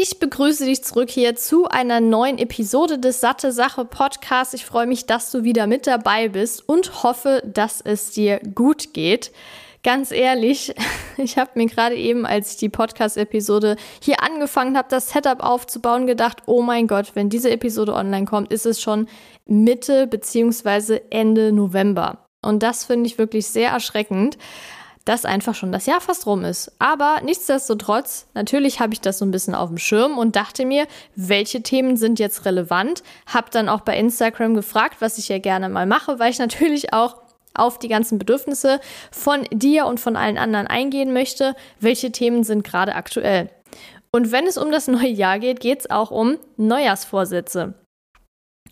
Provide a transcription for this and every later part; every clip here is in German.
Ich begrüße dich zurück hier zu einer neuen Episode des Satte Sache Podcasts. Ich freue mich, dass du wieder mit dabei bist und hoffe, dass es dir gut geht. Ganz ehrlich, ich habe mir gerade eben, als ich die Podcast-Episode hier angefangen habe, das Setup aufzubauen, gedacht, oh mein Gott, wenn diese Episode online kommt, ist es schon Mitte bzw. Ende November. Und das finde ich wirklich sehr erschreckend dass einfach schon das Jahr fast rum ist. Aber nichtsdestotrotz, natürlich habe ich das so ein bisschen auf dem Schirm und dachte mir, welche Themen sind jetzt relevant. Habe dann auch bei Instagram gefragt, was ich ja gerne mal mache, weil ich natürlich auch auf die ganzen Bedürfnisse von dir und von allen anderen eingehen möchte. Welche Themen sind gerade aktuell? Und wenn es um das neue Jahr geht, geht es auch um Neujahrsvorsätze.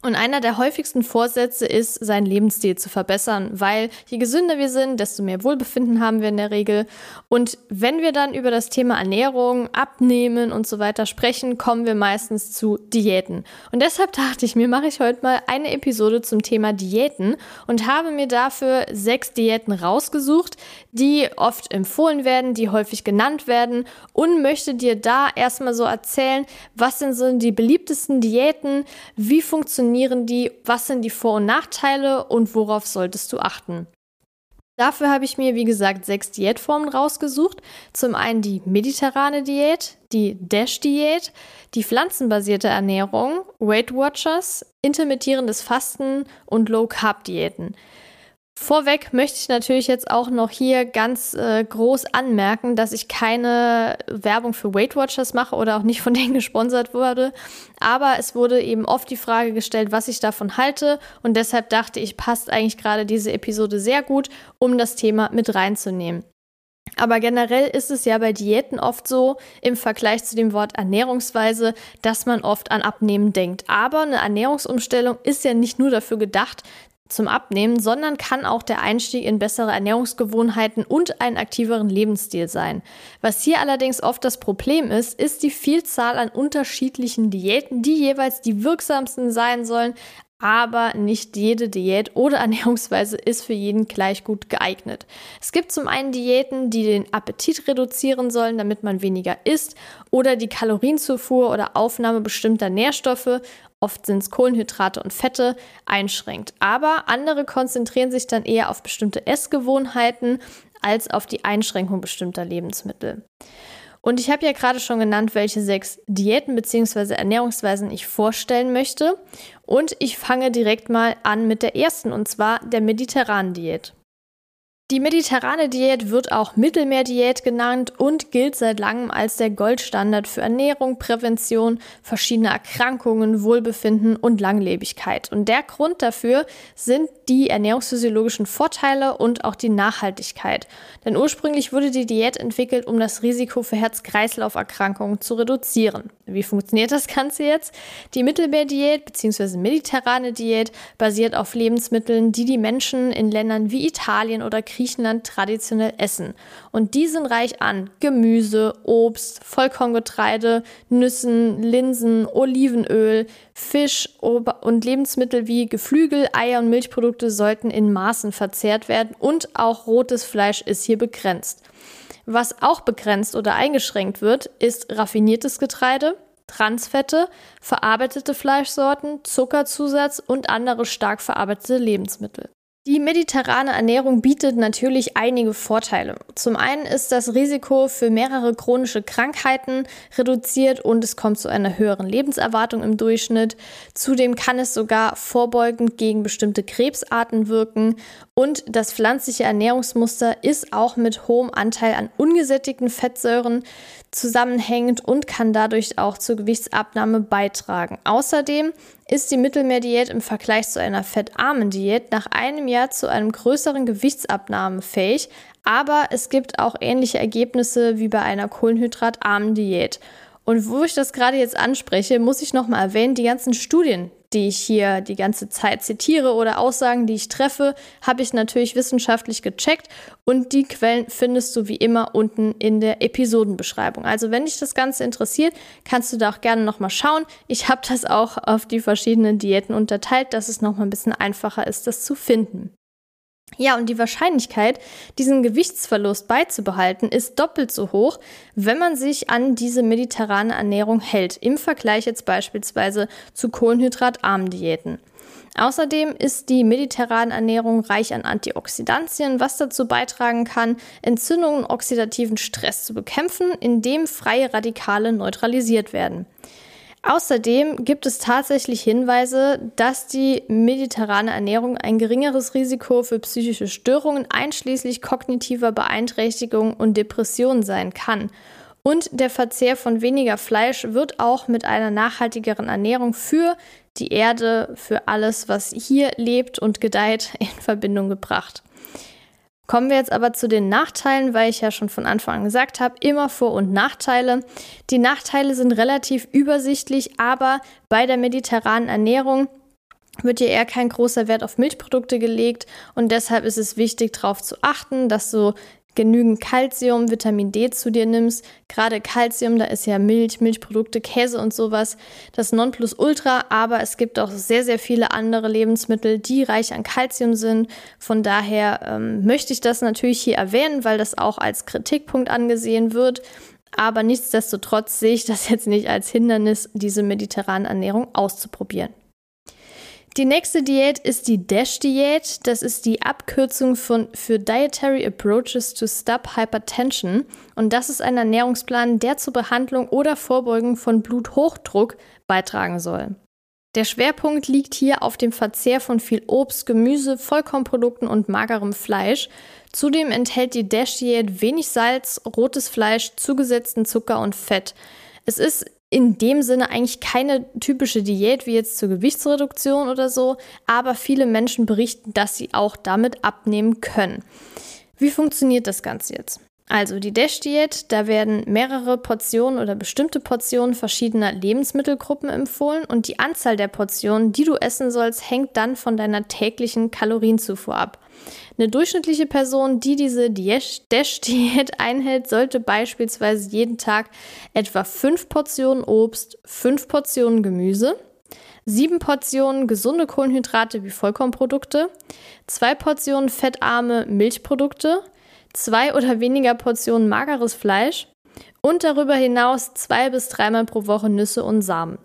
Und einer der häufigsten Vorsätze ist, seinen Lebensstil zu verbessern, weil je gesünder wir sind, desto mehr Wohlbefinden haben wir in der Regel. Und wenn wir dann über das Thema Ernährung, Abnehmen und so weiter sprechen, kommen wir meistens zu Diäten. Und deshalb dachte ich mir, mache ich heute mal eine Episode zum Thema Diäten und habe mir dafür sechs Diäten rausgesucht, die oft empfohlen werden, die häufig genannt werden und möchte dir da erstmal so erzählen, was sind so die beliebtesten Diäten, wie funktioniert funktionieren die, was sind die Vor- und Nachteile und worauf solltest du achten. Dafür habe ich mir, wie gesagt, sechs Diätformen rausgesucht. Zum einen die mediterrane Diät, die Dash-Diät, die pflanzenbasierte Ernährung, Weight Watchers, intermittierendes Fasten und Low-Carb-Diäten. Vorweg möchte ich natürlich jetzt auch noch hier ganz äh, groß anmerken, dass ich keine Werbung für Weight Watchers mache oder auch nicht von denen gesponsert wurde. Aber es wurde eben oft die Frage gestellt, was ich davon halte. Und deshalb dachte ich, passt eigentlich gerade diese Episode sehr gut, um das Thema mit reinzunehmen. Aber generell ist es ja bei Diäten oft so, im Vergleich zu dem Wort Ernährungsweise, dass man oft an Abnehmen denkt. Aber eine Ernährungsumstellung ist ja nicht nur dafür gedacht, zum Abnehmen, sondern kann auch der Einstieg in bessere Ernährungsgewohnheiten und einen aktiveren Lebensstil sein. Was hier allerdings oft das Problem ist, ist die Vielzahl an unterschiedlichen Diäten, die jeweils die wirksamsten sein sollen, aber nicht jede Diät oder Ernährungsweise ist für jeden gleich gut geeignet. Es gibt zum einen Diäten, die den Appetit reduzieren sollen, damit man weniger isst, oder die Kalorienzufuhr oder Aufnahme bestimmter Nährstoffe oft sind es Kohlenhydrate und Fette, einschränkt. Aber andere konzentrieren sich dann eher auf bestimmte Essgewohnheiten als auf die Einschränkung bestimmter Lebensmittel. Und ich habe ja gerade schon genannt, welche sechs Diäten bzw. Ernährungsweisen ich vorstellen möchte. Und ich fange direkt mal an mit der ersten, und zwar der mediterranen Diät. Die mediterrane Diät wird auch Mittelmeerdiät genannt und gilt seit langem als der Goldstandard für Ernährung, Prävention, verschiedene Erkrankungen, Wohlbefinden und Langlebigkeit. Und der Grund dafür sind die ernährungsphysiologischen Vorteile und auch die Nachhaltigkeit. Denn ursprünglich wurde die Diät entwickelt, um das Risiko für Herz-Kreislauf-Erkrankungen zu reduzieren. Wie funktioniert das Ganze jetzt? Die Mittelmeerdiät bzw. mediterrane Diät basiert auf Lebensmitteln, die die Menschen in Ländern wie Italien oder Griechenland traditionell essen. Und die sind reich an Gemüse, Obst, Vollkorngetreide, Nüssen, Linsen, Olivenöl, Fisch und Lebensmittel wie Geflügel, Eier und Milchprodukte sollten in Maßen verzehrt werden und auch rotes Fleisch ist hier begrenzt. Was auch begrenzt oder eingeschränkt wird, ist raffiniertes Getreide, Transfette, verarbeitete Fleischsorten, Zuckerzusatz und andere stark verarbeitete Lebensmittel. Die mediterrane Ernährung bietet natürlich einige Vorteile. Zum einen ist das Risiko für mehrere chronische Krankheiten reduziert und es kommt zu einer höheren Lebenserwartung im Durchschnitt. Zudem kann es sogar vorbeugend gegen bestimmte Krebsarten wirken und das pflanzliche Ernährungsmuster ist auch mit hohem Anteil an ungesättigten Fettsäuren zusammenhängend und kann dadurch auch zur Gewichtsabnahme beitragen. Außerdem ist die Mittelmeerdiät im Vergleich zu einer fettarmen Diät nach einem Jahr zu einem größeren Gewichtsabnahme fähig, aber es gibt auch ähnliche Ergebnisse wie bei einer kohlenhydratarmen Diät. Und wo ich das gerade jetzt anspreche, muss ich nochmal erwähnen, die ganzen Studien, die ich hier die ganze Zeit zitiere oder Aussagen, die ich treffe, habe ich natürlich wissenschaftlich gecheckt und die Quellen findest du wie immer unten in der Episodenbeschreibung. Also wenn dich das Ganze interessiert, kannst du da auch gerne nochmal schauen. Ich habe das auch auf die verschiedenen Diäten unterteilt, dass es nochmal ein bisschen einfacher ist, das zu finden. Ja, und die Wahrscheinlichkeit, diesen Gewichtsverlust beizubehalten, ist doppelt so hoch, wenn man sich an diese mediterrane Ernährung hält, im Vergleich jetzt beispielsweise zu kohlenhydratarmen Diäten. Außerdem ist die mediterrane Ernährung reich an Antioxidantien, was dazu beitragen kann, Entzündungen und oxidativen Stress zu bekämpfen, indem freie Radikale neutralisiert werden. Außerdem gibt es tatsächlich Hinweise, dass die mediterrane Ernährung ein geringeres Risiko für psychische Störungen einschließlich kognitiver Beeinträchtigung und Depressionen sein kann. Und der Verzehr von weniger Fleisch wird auch mit einer nachhaltigeren Ernährung für die Erde, für alles, was hier lebt und gedeiht, in Verbindung gebracht. Kommen wir jetzt aber zu den Nachteilen, weil ich ja schon von Anfang an gesagt habe, immer Vor- und Nachteile. Die Nachteile sind relativ übersichtlich, aber bei der mediterranen Ernährung wird hier eher kein großer Wert auf Milchprodukte gelegt und deshalb ist es wichtig darauf zu achten, dass du genügend Kalzium, Vitamin D zu dir nimmst. Gerade Kalzium, da ist ja Milch, Milchprodukte, Käse und sowas das Nonplusultra, aber es gibt auch sehr, sehr viele andere Lebensmittel, die reich an Kalzium sind. Von daher ähm, möchte ich das natürlich hier erwähnen, weil das auch als Kritikpunkt angesehen wird. Aber nichtsdestotrotz sehe ich das jetzt nicht als Hindernis, diese mediterrane Ernährung auszuprobieren. Die nächste Diät ist die DASH-Diät. Das ist die Abkürzung von für Dietary Approaches to Stop Hypertension. Und das ist ein Ernährungsplan, der zur Behandlung oder Vorbeugung von Bluthochdruck beitragen soll. Der Schwerpunkt liegt hier auf dem Verzehr von viel Obst, Gemüse, Vollkornprodukten und magerem Fleisch. Zudem enthält die DASH-Diät wenig Salz, rotes Fleisch, zugesetzten Zucker und Fett. Es ist in dem Sinne eigentlich keine typische Diät wie jetzt zur Gewichtsreduktion oder so, aber viele Menschen berichten, dass sie auch damit abnehmen können. Wie funktioniert das Ganze jetzt? Also die Dash-Diät, da werden mehrere Portionen oder bestimmte Portionen verschiedener Lebensmittelgruppen empfohlen und die Anzahl der Portionen, die du essen sollst, hängt dann von deiner täglichen Kalorienzufuhr ab. Eine durchschnittliche Person, die diese Dash-Diät einhält, sollte beispielsweise jeden Tag etwa fünf Portionen Obst, fünf Portionen Gemüse, sieben Portionen gesunde Kohlenhydrate wie Vollkornprodukte, zwei Portionen fettarme Milchprodukte, zwei oder weniger Portionen mageres Fleisch und darüber hinaus zwei bis dreimal pro Woche Nüsse und Samen.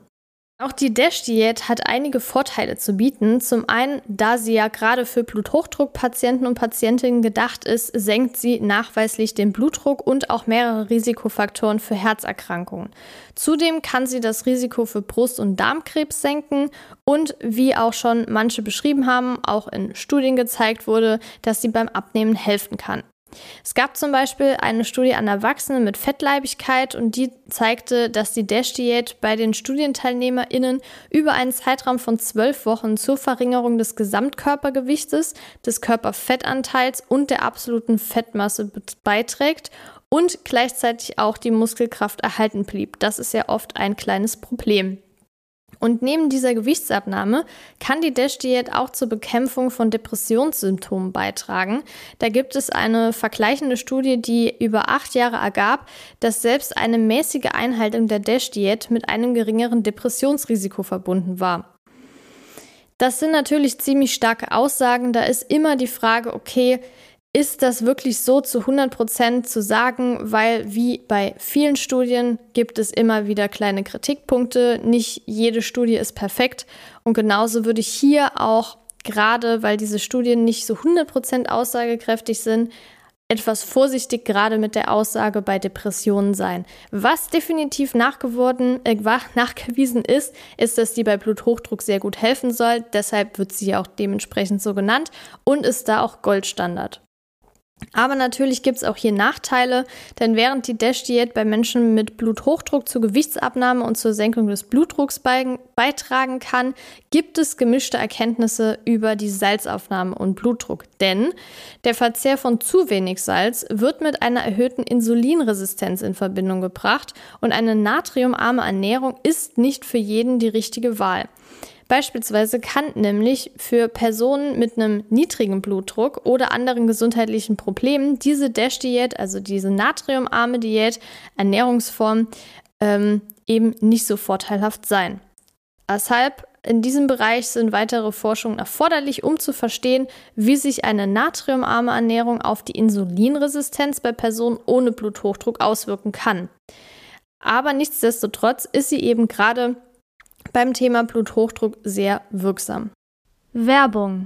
Auch die DASH-Diät hat einige Vorteile zu bieten. Zum einen, da sie ja gerade für Bluthochdruckpatienten und Patientinnen gedacht ist, senkt sie nachweislich den Blutdruck und auch mehrere Risikofaktoren für Herzerkrankungen. Zudem kann sie das Risiko für Brust- und Darmkrebs senken und wie auch schon manche beschrieben haben, auch in Studien gezeigt wurde, dass sie beim Abnehmen helfen kann. Es gab zum Beispiel eine Studie an Erwachsenen mit Fettleibigkeit und die zeigte, dass die DASH-Diät bei den StudienteilnehmerInnen über einen Zeitraum von zwölf Wochen zur Verringerung des Gesamtkörpergewichtes, des Körperfettanteils und der absoluten Fettmasse beiträgt und gleichzeitig auch die Muskelkraft erhalten blieb. Das ist ja oft ein kleines Problem. Und neben dieser Gewichtsabnahme kann die DASH-Diät auch zur Bekämpfung von Depressionssymptomen beitragen. Da gibt es eine vergleichende Studie, die über acht Jahre ergab, dass selbst eine mäßige Einhaltung der DASH-Diät mit einem geringeren Depressionsrisiko verbunden war. Das sind natürlich ziemlich starke Aussagen. Da ist immer die Frage, okay, ist das wirklich so zu 100 Prozent zu sagen, weil wie bei vielen Studien gibt es immer wieder kleine Kritikpunkte. Nicht jede Studie ist perfekt. Und genauso würde ich hier auch, gerade weil diese Studien nicht so 100 Prozent aussagekräftig sind, etwas vorsichtig gerade mit der Aussage bei Depressionen sein. Was definitiv nachgeworden, äh, nachgewiesen ist, ist, dass die bei Bluthochdruck sehr gut helfen soll. Deshalb wird sie auch dementsprechend so genannt und ist da auch Goldstandard. Aber natürlich gibt es auch hier Nachteile, denn während die DASH-Diät bei Menschen mit Bluthochdruck zur Gewichtsabnahme und zur Senkung des Blutdrucks beitragen kann, gibt es gemischte Erkenntnisse über die Salzaufnahme und Blutdruck. Denn der Verzehr von zu wenig Salz wird mit einer erhöhten Insulinresistenz in Verbindung gebracht und eine natriumarme Ernährung ist nicht für jeden die richtige Wahl. Beispielsweise kann nämlich für Personen mit einem niedrigen Blutdruck oder anderen gesundheitlichen Problemen diese DASH-Diät, also diese natriumarme Diät, Ernährungsform, ähm, eben nicht so vorteilhaft sein. Deshalb in diesem Bereich sind weitere Forschungen erforderlich, um zu verstehen, wie sich eine natriumarme Ernährung auf die Insulinresistenz bei Personen ohne Bluthochdruck auswirken kann. Aber nichtsdestotrotz ist sie eben gerade beim Thema Bluthochdruck sehr wirksam. Werbung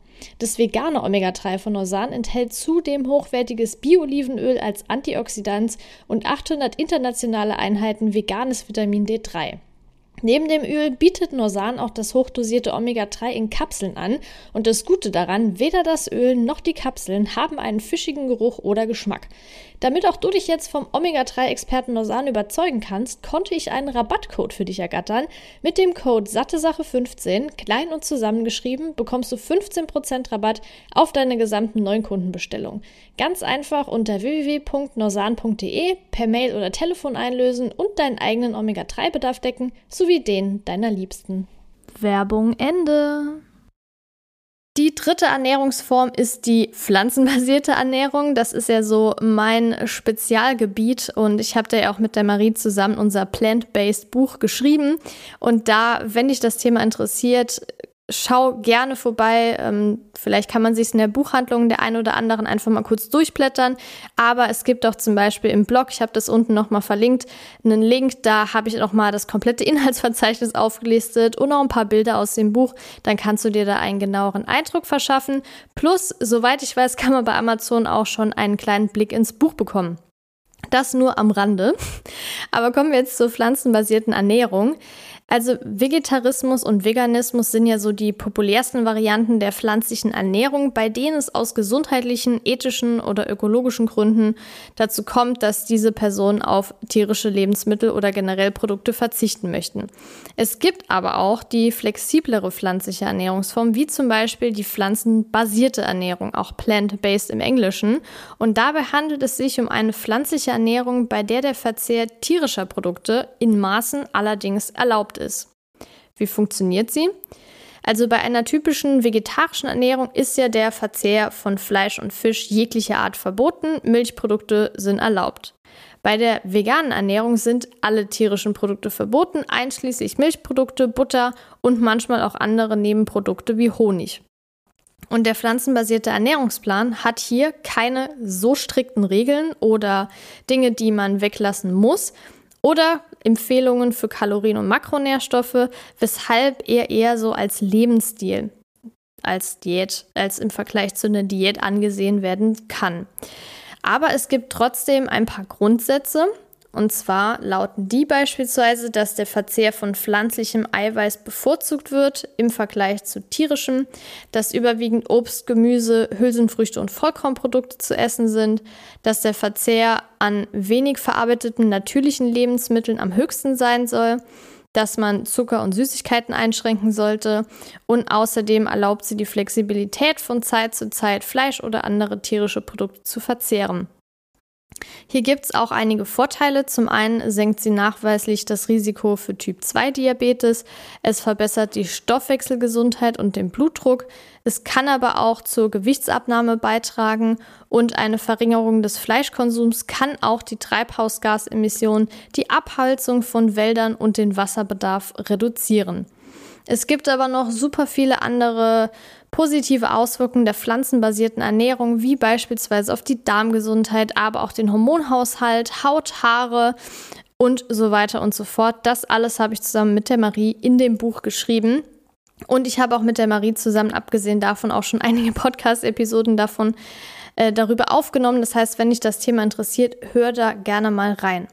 Das vegane Omega-3 von Norsan enthält zudem hochwertiges Bio-Olivenöl als Antioxidant und 800 internationale Einheiten veganes Vitamin D3. Neben dem Öl bietet Norsan auch das hochdosierte Omega-3 in Kapseln an und das Gute daran, weder das Öl noch die Kapseln haben einen fischigen Geruch oder Geschmack. Damit auch du dich jetzt vom Omega-3-Experten Norsan überzeugen kannst, konnte ich einen Rabattcode für dich ergattern. Mit dem Code SatteSache15, klein und zusammengeschrieben, bekommst du 15% Rabatt auf deine gesamten Neukundenbestellung. Ganz einfach unter www.norsan.de per Mail oder Telefon einlösen und deinen eigenen Omega-3-Bedarf decken, sowie den deiner Liebsten. Werbung Ende. Die dritte Ernährungsform ist die pflanzenbasierte Ernährung. Das ist ja so mein Spezialgebiet und ich habe da ja auch mit der Marie zusammen unser Plant-Based Buch geschrieben. Und da, wenn dich das Thema interessiert, schau gerne vorbei. Ähm, vielleicht kann man sich in der Buchhandlung der einen oder anderen einfach mal kurz durchblättern. Aber es gibt auch zum Beispiel im Blog, ich habe das unten nochmal verlinkt, einen Link, da habe ich nochmal das komplette Inhaltsverzeichnis aufgelistet und noch ein paar Bilder aus dem Buch. Dann kannst du dir da einen genaueren Eindruck verschaffen. Plus, soweit ich weiß, kann man bei Amazon auch schon einen kleinen Blick ins Buch bekommen. Das nur am Rande. Aber kommen wir jetzt zur pflanzenbasierten Ernährung. Also Vegetarismus und Veganismus sind ja so die populärsten Varianten der pflanzlichen Ernährung, bei denen es aus gesundheitlichen, ethischen oder ökologischen Gründen dazu kommt, dass diese Personen auf tierische Lebensmittel oder generell Produkte verzichten möchten. Es gibt aber auch die flexiblere pflanzliche Ernährungsform, wie zum Beispiel die pflanzenbasierte Ernährung, auch plant-based im Englischen. Und dabei handelt es sich um eine pflanzliche Ernährung, bei der der Verzehr tierischer Produkte in Maßen allerdings erlaubt ist. Wie funktioniert sie? Also bei einer typischen vegetarischen Ernährung ist ja der Verzehr von Fleisch und Fisch jeglicher Art verboten, Milchprodukte sind erlaubt. Bei der veganen Ernährung sind alle tierischen Produkte verboten, einschließlich Milchprodukte, Butter und manchmal auch andere Nebenprodukte wie Honig. Und der pflanzenbasierte Ernährungsplan hat hier keine so strikten Regeln oder Dinge, die man weglassen muss, oder Empfehlungen für Kalorien und Makronährstoffe, weshalb er eher so als Lebensstil, als Diät, als im Vergleich zu einer Diät angesehen werden kann. Aber es gibt trotzdem ein paar Grundsätze, und zwar lauten die beispielsweise, dass der Verzehr von pflanzlichem Eiweiß bevorzugt wird im Vergleich zu tierischem, dass überwiegend Obst, Gemüse, Hülsenfrüchte und Vollkornprodukte zu essen sind, dass der Verzehr an wenig verarbeiteten natürlichen Lebensmitteln am höchsten sein soll, dass man Zucker und Süßigkeiten einschränken sollte und außerdem erlaubt sie die Flexibilität von Zeit zu Zeit Fleisch oder andere tierische Produkte zu verzehren. Hier gibt es auch einige Vorteile. Zum einen senkt sie nachweislich das Risiko für Typ-2-Diabetes. Es verbessert die Stoffwechselgesundheit und den Blutdruck. Es kann aber auch zur Gewichtsabnahme beitragen und eine Verringerung des Fleischkonsums kann auch die Treibhausgasemissionen, die Abholzung von Wäldern und den Wasserbedarf reduzieren. Es gibt aber noch super viele andere positive Auswirkungen der pflanzenbasierten Ernährung, wie beispielsweise auf die Darmgesundheit, aber auch den Hormonhaushalt, Haut, Haare und so weiter und so fort. Das alles habe ich zusammen mit der Marie in dem Buch geschrieben. Und ich habe auch mit der Marie zusammen, abgesehen davon, auch schon einige Podcast-Episoden davon äh, darüber aufgenommen. Das heißt, wenn dich das Thema interessiert, hör da gerne mal rein.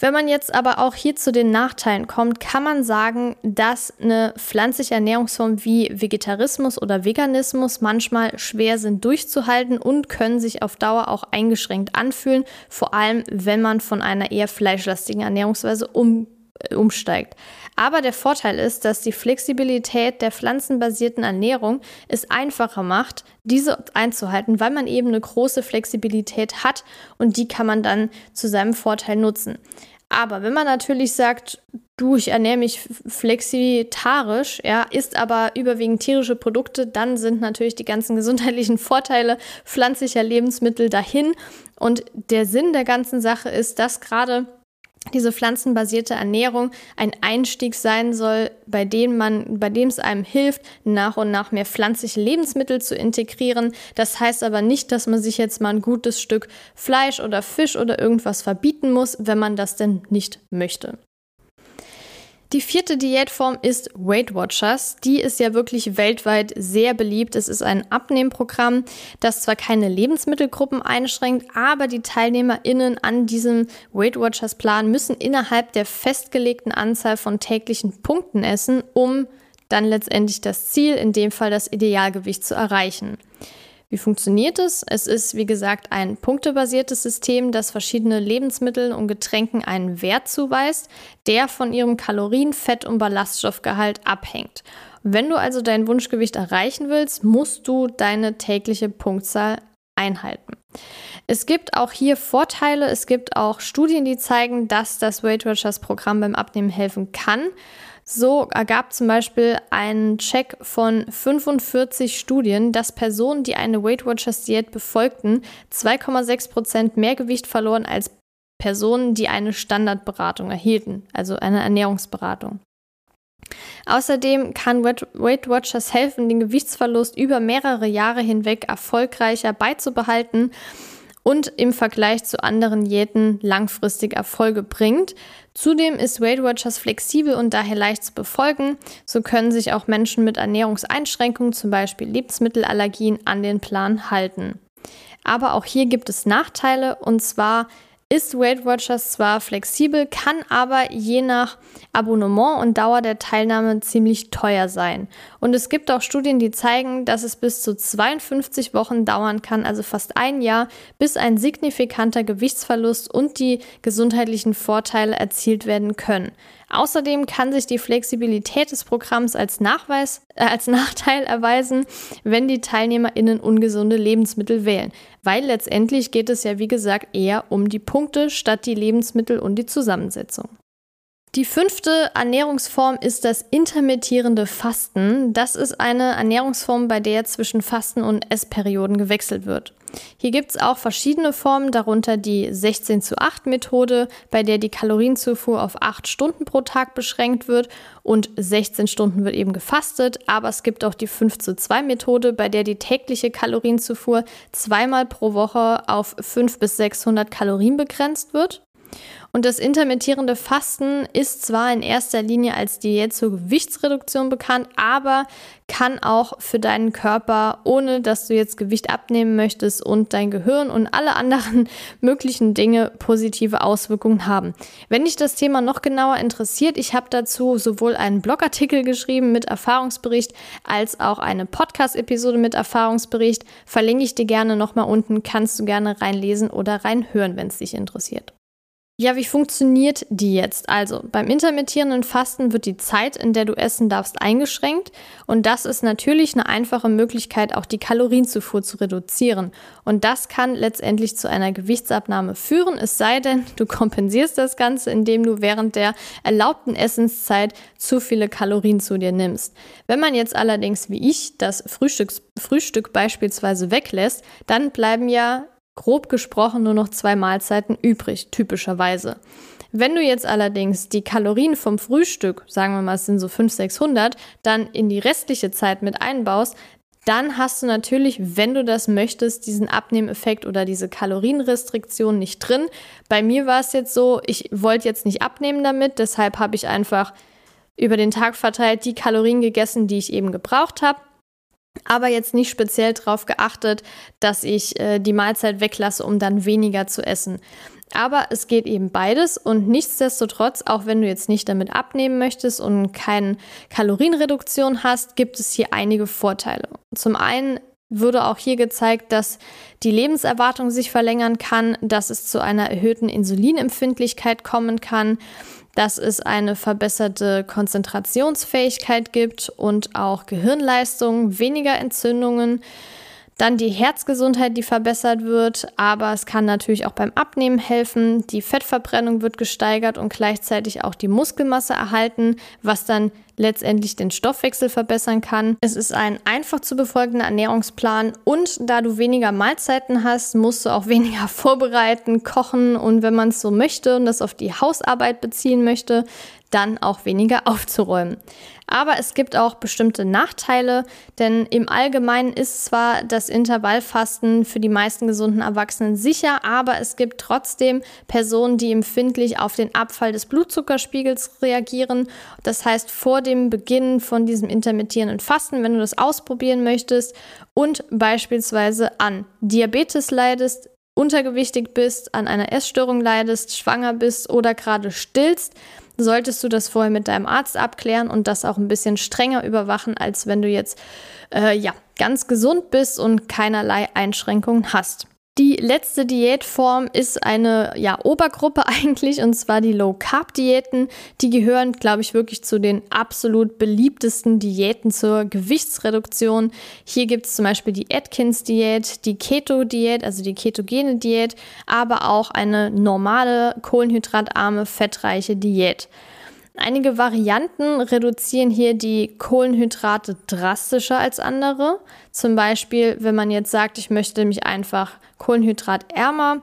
Wenn man jetzt aber auch hier zu den Nachteilen kommt, kann man sagen, dass eine pflanzliche Ernährungsform wie Vegetarismus oder Veganismus manchmal schwer sind durchzuhalten und können sich auf Dauer auch eingeschränkt anfühlen, vor allem wenn man von einer eher fleischlastigen Ernährungsweise um, äh, umsteigt. Aber der Vorteil ist, dass die Flexibilität der pflanzenbasierten Ernährung es einfacher macht, diese einzuhalten, weil man eben eine große Flexibilität hat und die kann man dann zu seinem Vorteil nutzen. Aber wenn man natürlich sagt, du, ich ernähre mich flexitarisch, ja, isst aber überwiegend tierische Produkte, dann sind natürlich die ganzen gesundheitlichen Vorteile pflanzlicher Lebensmittel dahin. Und der Sinn der ganzen Sache ist, dass gerade diese pflanzenbasierte Ernährung ein Einstieg sein soll, bei dem man, bei dem es einem hilft, nach und nach mehr pflanzliche Lebensmittel zu integrieren. Das heißt aber nicht, dass man sich jetzt mal ein gutes Stück Fleisch oder Fisch oder irgendwas verbieten muss, wenn man das denn nicht möchte. Die vierte Diätform ist Weight Watchers. Die ist ja wirklich weltweit sehr beliebt. Es ist ein Abnehmprogramm, das zwar keine Lebensmittelgruppen einschränkt, aber die TeilnehmerInnen an diesem Weight Watchers Plan müssen innerhalb der festgelegten Anzahl von täglichen Punkten essen, um dann letztendlich das Ziel, in dem Fall das Idealgewicht, zu erreichen. Wie funktioniert es? Es ist, wie gesagt, ein punktebasiertes System, das verschiedene Lebensmitteln und Getränken einen Wert zuweist, der von ihrem Kalorien-, Fett- und Ballaststoffgehalt abhängt. Wenn du also dein Wunschgewicht erreichen willst, musst du deine tägliche Punktzahl einhalten. Es gibt auch hier Vorteile. Es gibt auch Studien, die zeigen, dass das Weight Watchers Programm beim Abnehmen helfen kann. So ergab zum Beispiel ein Check von 45 Studien, dass Personen, die eine Weight Watchers Diät befolgten, 2,6 Prozent mehr Gewicht verloren als Personen, die eine Standardberatung erhielten, also eine Ernährungsberatung. Außerdem kann Weight Watchers helfen, den Gewichtsverlust über mehrere Jahre hinweg erfolgreicher beizubehalten und im Vergleich zu anderen Diäten langfristig Erfolge bringt. Zudem ist Weight Watchers flexibel und daher leicht zu befolgen. So können sich auch Menschen mit Ernährungseinschränkungen, zum Beispiel Lebensmittelallergien, an den Plan halten. Aber auch hier gibt es Nachteile und zwar ist Weight Watchers zwar flexibel, kann aber je nach Abonnement und Dauer der Teilnahme ziemlich teuer sein. Und es gibt auch Studien, die zeigen, dass es bis zu 52 Wochen dauern kann, also fast ein Jahr, bis ein signifikanter Gewichtsverlust und die gesundheitlichen Vorteile erzielt werden können. Außerdem kann sich die Flexibilität des Programms als, Nachweis, äh, als Nachteil erweisen, wenn die TeilnehmerInnen ungesunde Lebensmittel wählen, weil letztendlich geht es ja wie gesagt eher um die Punkte statt die Lebensmittel und die Zusammensetzung. Die fünfte Ernährungsform ist das intermittierende Fasten. Das ist eine Ernährungsform, bei der zwischen Fasten und Essperioden gewechselt wird. Hier gibt es auch verschiedene Formen, darunter die 16 zu 8 Methode, bei der die Kalorienzufuhr auf 8 Stunden pro Tag beschränkt wird und 16 Stunden wird eben gefastet. Aber es gibt auch die 5 zu 2 Methode, bei der die tägliche Kalorienzufuhr zweimal pro Woche auf 5 bis 600 Kalorien begrenzt wird. Und das intermittierende Fasten ist zwar in erster Linie als Diät zur Gewichtsreduktion bekannt, aber kann auch für deinen Körper, ohne dass du jetzt Gewicht abnehmen möchtest und dein Gehirn und alle anderen möglichen Dinge positive Auswirkungen haben. Wenn dich das Thema noch genauer interessiert, ich habe dazu sowohl einen Blogartikel geschrieben mit Erfahrungsbericht als auch eine Podcast-Episode mit Erfahrungsbericht. Verlinke ich dir gerne nochmal unten, kannst du gerne reinlesen oder reinhören, wenn es dich interessiert. Ja, wie funktioniert die jetzt? Also beim intermittierenden Fasten wird die Zeit, in der du essen darfst, eingeschränkt und das ist natürlich eine einfache Möglichkeit, auch die Kalorienzufuhr zu reduzieren. Und das kann letztendlich zu einer Gewichtsabnahme führen, es sei denn, du kompensierst das Ganze, indem du während der erlaubten Essenszeit zu viele Kalorien zu dir nimmst. Wenn man jetzt allerdings wie ich das Frühstücks Frühstück beispielsweise weglässt, dann bleiben ja grob gesprochen nur noch zwei Mahlzeiten übrig, typischerweise. Wenn du jetzt allerdings die Kalorien vom Frühstück, sagen wir mal, es sind so 500, 600, dann in die restliche Zeit mit einbaust, dann hast du natürlich, wenn du das möchtest, diesen Abnehmeffekt oder diese Kalorienrestriktion nicht drin. Bei mir war es jetzt so, ich wollte jetzt nicht abnehmen damit, deshalb habe ich einfach über den Tag verteilt die Kalorien gegessen, die ich eben gebraucht habe aber jetzt nicht speziell darauf geachtet, dass ich äh, die Mahlzeit weglasse, um dann weniger zu essen. Aber es geht eben beides und nichtsdestotrotz, auch wenn du jetzt nicht damit abnehmen möchtest und keine Kalorienreduktion hast, gibt es hier einige Vorteile. Zum einen wurde auch hier gezeigt, dass die Lebenserwartung sich verlängern kann, dass es zu einer erhöhten Insulinempfindlichkeit kommen kann, dass es eine verbesserte Konzentrationsfähigkeit gibt und auch Gehirnleistung, weniger Entzündungen. Dann die Herzgesundheit, die verbessert wird, aber es kann natürlich auch beim Abnehmen helfen. Die Fettverbrennung wird gesteigert und gleichzeitig auch die Muskelmasse erhalten, was dann letztendlich den Stoffwechsel verbessern kann. Es ist ein einfach zu befolgender Ernährungsplan und da du weniger Mahlzeiten hast, musst du auch weniger vorbereiten, kochen und wenn man es so möchte und das auf die Hausarbeit beziehen möchte, dann auch weniger aufzuräumen. Aber es gibt auch bestimmte Nachteile, denn im Allgemeinen ist zwar das Intervallfasten für die meisten gesunden Erwachsenen sicher, aber es gibt trotzdem Personen, die empfindlich auf den Abfall des Blutzuckerspiegels reagieren. Das heißt, vor dem Beginn von diesem intermittierenden Fasten, wenn du das ausprobieren möchtest und beispielsweise an Diabetes leidest, untergewichtig bist, an einer Essstörung leidest, schwanger bist oder gerade stillst, solltest du das vorher mit deinem Arzt abklären und das auch ein bisschen strenger überwachen, als wenn du jetzt äh, ja ganz gesund bist und keinerlei Einschränkungen hast. Die letzte Diätform ist eine ja, Obergruppe eigentlich, und zwar die Low-Carb-Diäten. Die gehören, glaube ich, wirklich zu den absolut beliebtesten Diäten zur Gewichtsreduktion. Hier gibt es zum Beispiel die Atkins-Diät, die Keto-Diät, also die ketogene Diät, aber auch eine normale, kohlenhydratarme, fettreiche Diät. Einige Varianten reduzieren hier die Kohlenhydrate drastischer als andere. Zum Beispiel, wenn man jetzt sagt, ich möchte mich einfach kohlenhydratärmer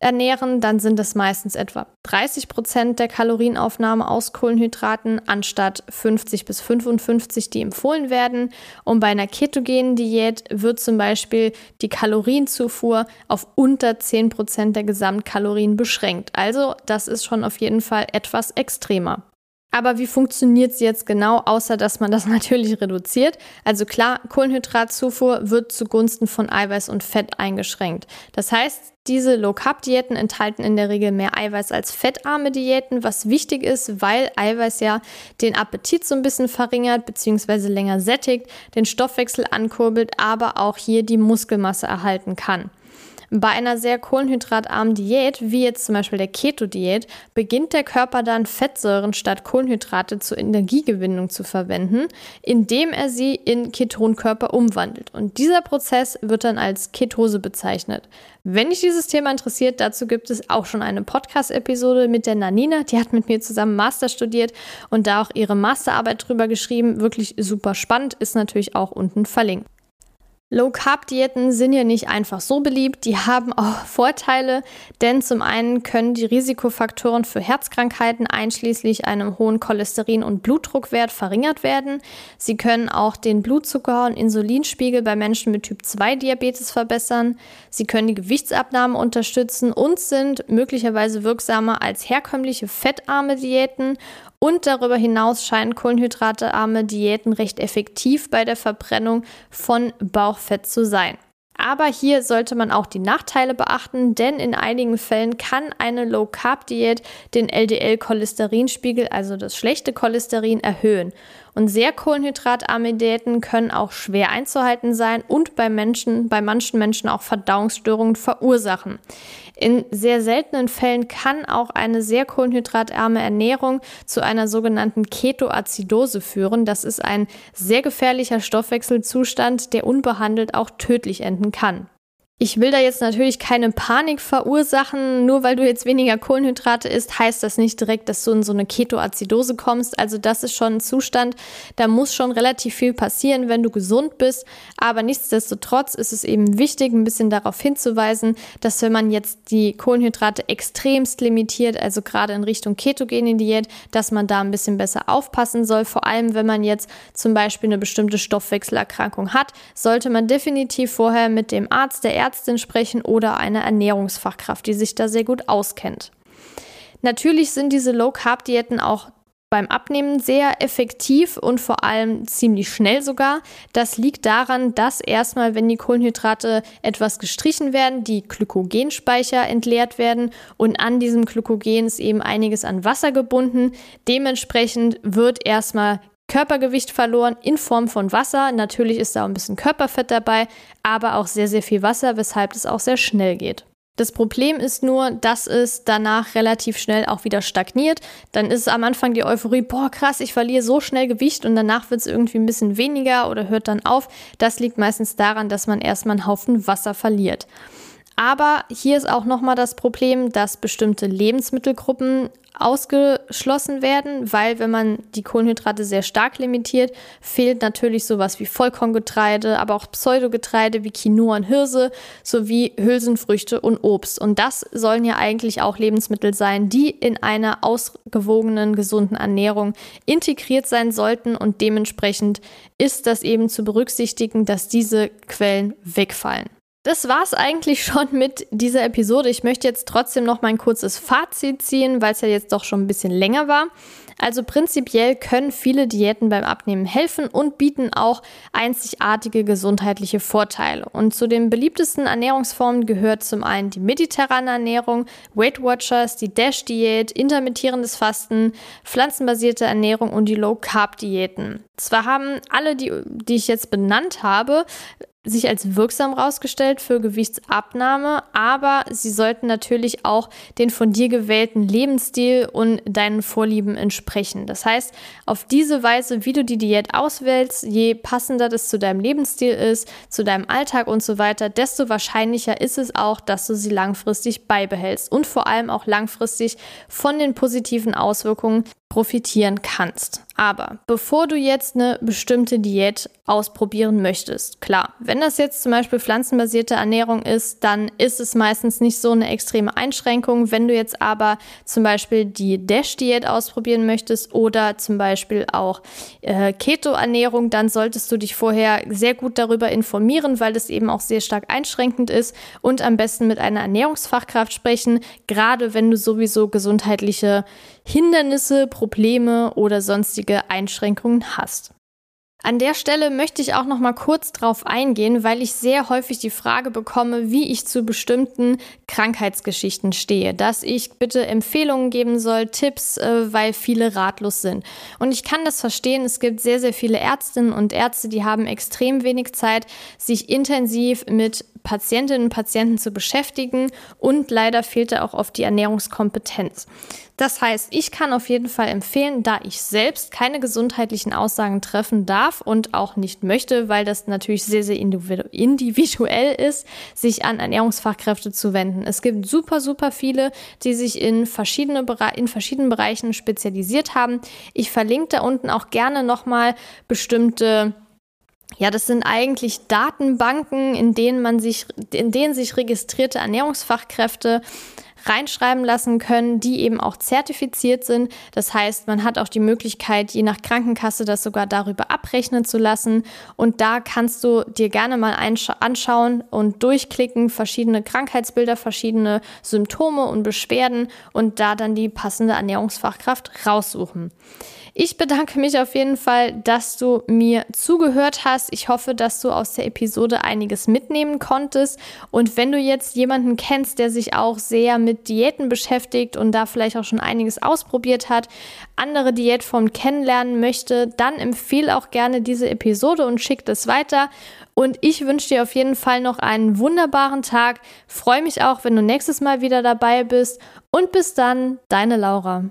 ernähren, dann sind es meistens etwa 30 Prozent der Kalorienaufnahme aus Kohlenhydraten anstatt 50 bis 55, die empfohlen werden. Und bei einer ketogenen Diät wird zum Beispiel die Kalorienzufuhr auf unter 10 Prozent der Gesamtkalorien beschränkt. Also das ist schon auf jeden Fall etwas extremer. Aber wie funktioniert sie jetzt genau, außer dass man das natürlich reduziert? Also klar, Kohlenhydratzufuhr wird zugunsten von Eiweiß und Fett eingeschränkt. Das heißt, diese Low-Carb-Diäten enthalten in der Regel mehr Eiweiß als fettarme Diäten, was wichtig ist, weil Eiweiß ja den Appetit so ein bisschen verringert bzw. länger sättigt, den Stoffwechsel ankurbelt, aber auch hier die Muskelmasse erhalten kann. Bei einer sehr kohlenhydratarmen Diät, wie jetzt zum Beispiel der Keto-Diät, beginnt der Körper dann Fettsäuren statt Kohlenhydrate zur Energiegewinnung zu verwenden, indem er sie in Ketonkörper umwandelt. Und dieser Prozess wird dann als Ketose bezeichnet. Wenn dich dieses Thema interessiert, dazu gibt es auch schon eine Podcast-Episode mit der Nanina. Die hat mit mir zusammen Master studiert und da auch ihre Masterarbeit drüber geschrieben. Wirklich super spannend, ist natürlich auch unten verlinkt. Low-Carb-Diäten sind ja nicht einfach so beliebt, die haben auch Vorteile, denn zum einen können die Risikofaktoren für Herzkrankheiten einschließlich einem hohen Cholesterin- und Blutdruckwert verringert werden. Sie können auch den Blutzucker- und Insulinspiegel bei Menschen mit Typ-2-Diabetes verbessern. Sie können die Gewichtsabnahme unterstützen und sind möglicherweise wirksamer als herkömmliche fettarme Diäten und darüber hinaus scheinen kohlenhydratearme Diäten recht effektiv bei der Verbrennung von Bauchfett zu sein. Aber hier sollte man auch die Nachteile beachten, denn in einigen Fällen kann eine Low-Carb-Diät den LDL-Cholesterinspiegel, also das schlechte Cholesterin, erhöhen. Und sehr kohlenhydratarme Diäten können auch schwer einzuhalten sein und bei Menschen, bei manchen Menschen auch Verdauungsstörungen verursachen. In sehr seltenen Fällen kann auch eine sehr kohlenhydratarme Ernährung zu einer sogenannten Ketoazidose führen. Das ist ein sehr gefährlicher Stoffwechselzustand, der unbehandelt auch tödlich enden kann. Ich will da jetzt natürlich keine Panik verursachen. Nur weil du jetzt weniger Kohlenhydrate isst, heißt das nicht direkt, dass du in so eine Ketoazidose kommst. Also das ist schon ein Zustand, da muss schon relativ viel passieren, wenn du gesund bist. Aber nichtsdestotrotz ist es eben wichtig, ein bisschen darauf hinzuweisen, dass wenn man jetzt die Kohlenhydrate extremst limitiert, also gerade in Richtung ketogene Diät, dass man da ein bisschen besser aufpassen soll. Vor allem, wenn man jetzt zum Beispiel eine bestimmte Stoffwechselerkrankung hat, sollte man definitiv vorher mit dem Arzt, der Ärztin, Ärztin sprechen oder eine Ernährungsfachkraft, die sich da sehr gut auskennt. Natürlich sind diese Low-Carb-Diäten auch beim Abnehmen sehr effektiv und vor allem ziemlich schnell sogar. Das liegt daran, dass erstmal, wenn die Kohlenhydrate etwas gestrichen werden, die Glykogenspeicher entleert werden und an diesem Glykogen ist eben einiges an Wasser gebunden. Dementsprechend wird erstmal Körpergewicht verloren in Form von Wasser. Natürlich ist da auch ein bisschen Körperfett dabei, aber auch sehr, sehr viel Wasser, weshalb es auch sehr schnell geht. Das Problem ist nur, dass es danach relativ schnell auch wieder stagniert. Dann ist am Anfang die Euphorie, boah, krass, ich verliere so schnell Gewicht und danach wird es irgendwie ein bisschen weniger oder hört dann auf. Das liegt meistens daran, dass man erstmal einen Haufen Wasser verliert. Aber hier ist auch nochmal das Problem, dass bestimmte Lebensmittelgruppen ausgeschlossen werden, weil wenn man die Kohlenhydrate sehr stark limitiert, fehlt natürlich sowas wie Vollkorngetreide, aber auch Pseudogetreide wie Quinoa und Hirse sowie Hülsenfrüchte und Obst. Und das sollen ja eigentlich auch Lebensmittel sein, die in einer ausgewogenen, gesunden Ernährung integriert sein sollten und dementsprechend ist das eben zu berücksichtigen, dass diese Quellen wegfallen. Das war's eigentlich schon mit dieser Episode. Ich möchte jetzt trotzdem noch mal ein kurzes Fazit ziehen, weil es ja jetzt doch schon ein bisschen länger war. Also prinzipiell können viele Diäten beim Abnehmen helfen und bieten auch einzigartige gesundheitliche Vorteile. Und zu den beliebtesten Ernährungsformen gehört zum einen die mediterrane Ernährung, Weight Watchers, die Dash-Diät, intermittierendes Fasten, pflanzenbasierte Ernährung und die Low-Carb-Diäten. Zwar haben alle, die, die ich jetzt benannt habe, sich als wirksam rausgestellt für Gewichtsabnahme, aber sie sollten natürlich auch den von dir gewählten Lebensstil und deinen Vorlieben entsprechen. Das heißt, auf diese Weise, wie du die Diät auswählst, je passender das zu deinem Lebensstil ist, zu deinem Alltag und so weiter, desto wahrscheinlicher ist es auch, dass du sie langfristig beibehältst und vor allem auch langfristig von den positiven Auswirkungen profitieren kannst. Aber bevor du jetzt eine bestimmte Diät ausprobieren möchtest, klar, wenn das jetzt zum Beispiel pflanzenbasierte Ernährung ist, dann ist es meistens nicht so eine extreme Einschränkung. Wenn du jetzt aber zum Beispiel die Dash-Diät ausprobieren möchtest oder zum Beispiel auch äh, Keto-Ernährung, dann solltest du dich vorher sehr gut darüber informieren, weil das eben auch sehr stark einschränkend ist und am besten mit einer Ernährungsfachkraft sprechen, gerade wenn du sowieso gesundheitliche Hindernisse, Probleme oder sonstige Einschränkungen hast. An der Stelle möchte ich auch noch mal kurz drauf eingehen, weil ich sehr häufig die Frage bekomme, wie ich zu bestimmten Krankheitsgeschichten stehe, dass ich bitte Empfehlungen geben soll, Tipps, äh, weil viele ratlos sind. Und ich kann das verstehen. Es gibt sehr, sehr viele Ärztinnen und Ärzte, die haben extrem wenig Zeit, sich intensiv mit Patientinnen und Patienten zu beschäftigen und leider fehlt da auch oft die Ernährungskompetenz. Das heißt, ich kann auf jeden Fall empfehlen, da ich selbst keine gesundheitlichen Aussagen treffen darf und auch nicht möchte, weil das natürlich sehr, sehr individuell ist, sich an Ernährungsfachkräfte zu wenden. Es gibt super, super viele, die sich in, verschiedene in verschiedenen Bereichen spezialisiert haben. Ich verlinke da unten auch gerne nochmal bestimmte ja, das sind eigentlich Datenbanken, in denen man sich, in denen sich registrierte Ernährungsfachkräfte reinschreiben lassen können, die eben auch zertifiziert sind. Das heißt, man hat auch die Möglichkeit, je nach Krankenkasse das sogar darüber abrechnen zu lassen. Und da kannst du dir gerne mal anschauen und durchklicken, verschiedene Krankheitsbilder, verschiedene Symptome und Beschwerden und da dann die passende Ernährungsfachkraft raussuchen. Ich bedanke mich auf jeden Fall, dass du mir zugehört hast. Ich hoffe, dass du aus der Episode einiges mitnehmen konntest. Und wenn du jetzt jemanden kennst, der sich auch sehr mit Diäten beschäftigt und da vielleicht auch schon einiges ausprobiert hat, andere Diätformen kennenlernen möchte, dann empfehle auch gerne diese Episode und schick das weiter. Und ich wünsche dir auf jeden Fall noch einen wunderbaren Tag. Freue mich auch, wenn du nächstes Mal wieder dabei bist. Und bis dann, deine Laura.